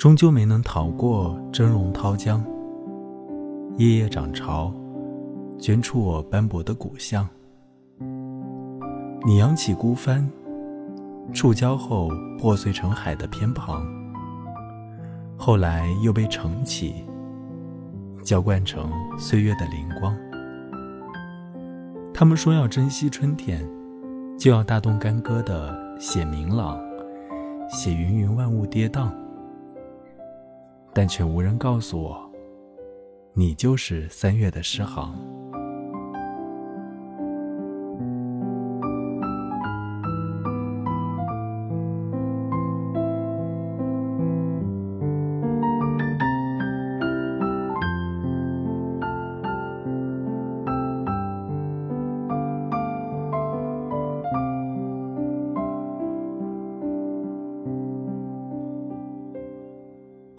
终究没能逃过峥嵘涛江。夜夜涨潮，卷出我斑驳的骨相。你扬起孤帆，触礁后破碎成海的偏旁，后来又被盛起，浇灌成岁月的灵光。他们说要珍惜春天，就要大动干戈的写明朗，写云云万物跌宕，但却无人告诉我，你就是三月的诗行。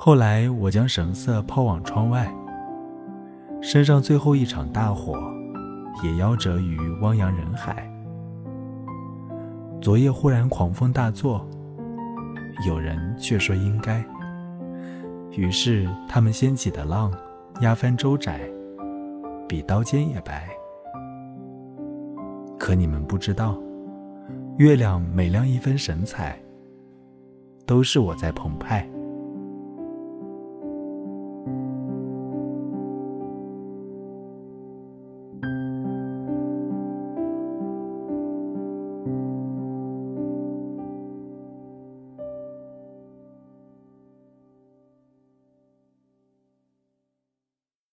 后来，我将绳色抛往窗外，身上最后一场大火也夭折于汪洋人海。昨夜忽然狂风大作，有人却说应该。于是他们掀起的浪，压翻舟窄，比刀尖也白。可你们不知道，月亮每亮一分神采，都是我在澎湃。